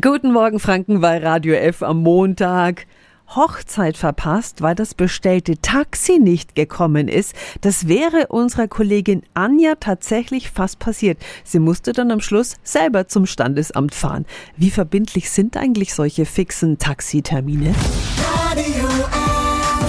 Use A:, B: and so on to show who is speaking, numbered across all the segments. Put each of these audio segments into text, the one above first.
A: Guten Morgen Franken bei Radio F am Montag. Hochzeit verpasst, weil das bestellte Taxi nicht gekommen ist. Das wäre unserer Kollegin Anja tatsächlich fast passiert. Sie musste dann am Schluss selber zum Standesamt fahren. Wie verbindlich sind eigentlich solche fixen Taxitermine?
B: Radio F.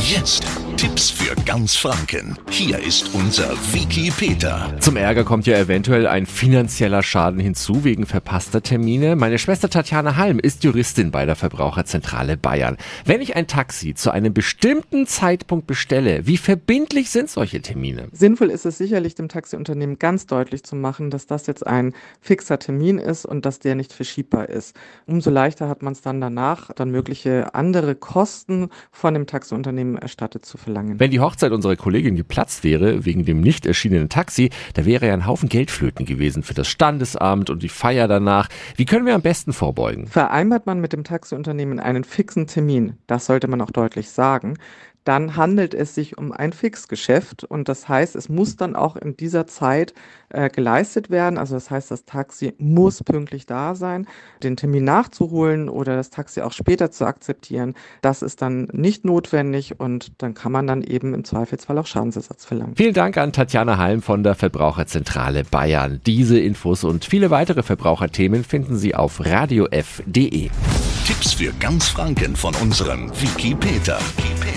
C: Jetzt Tipps für ganz Franken. Hier ist unser Wiki Peter.
D: Zum Ärger kommt ja eventuell ein finanzieller Schaden hinzu wegen verpasster Termine. Meine Schwester Tatjana Halm ist Juristin bei der Verbraucherzentrale Bayern. Wenn ich ein Taxi zu einem bestimmten Zeitpunkt bestelle, wie verbindlich sind solche Termine?
E: Sinnvoll ist es sicherlich dem Taxiunternehmen ganz deutlich zu machen, dass das jetzt ein fixer Termin ist und dass der nicht verschiebbar ist. Umso leichter hat man es dann danach, dann mögliche andere Kosten von dem Taxiunternehmen erstattet zu verlangen.
D: Wenn die Hochzeit unserer Kollegin geplatzt wäre, wegen dem nicht erschienenen Taxi, da wäre ja ein Haufen Geldflöten gewesen für das Standesamt und die Feier danach. Wie können wir am besten vorbeugen?
E: Vereinbart man mit dem Taxiunternehmen einen fixen Termin, das sollte man auch deutlich sagen, dann handelt es sich um ein Fixgeschäft und das heißt, es muss dann auch in dieser Zeit äh, geleistet werden. Also das heißt, das Taxi muss pünktlich da sein. Den Termin nachzuholen oder das Taxi auch später zu akzeptieren, das ist dann nicht notwendig und dann kann man dann eben im Zweifelsfall auch Schadensersatz verlangen.
D: Vielen Dank an Tatjana Halm von der Verbraucherzentrale Bayern. Diese Infos und viele weitere Verbraucherthemen finden Sie auf radiof.de.
C: Tipps für ganz Franken von unserem Wiki Peter.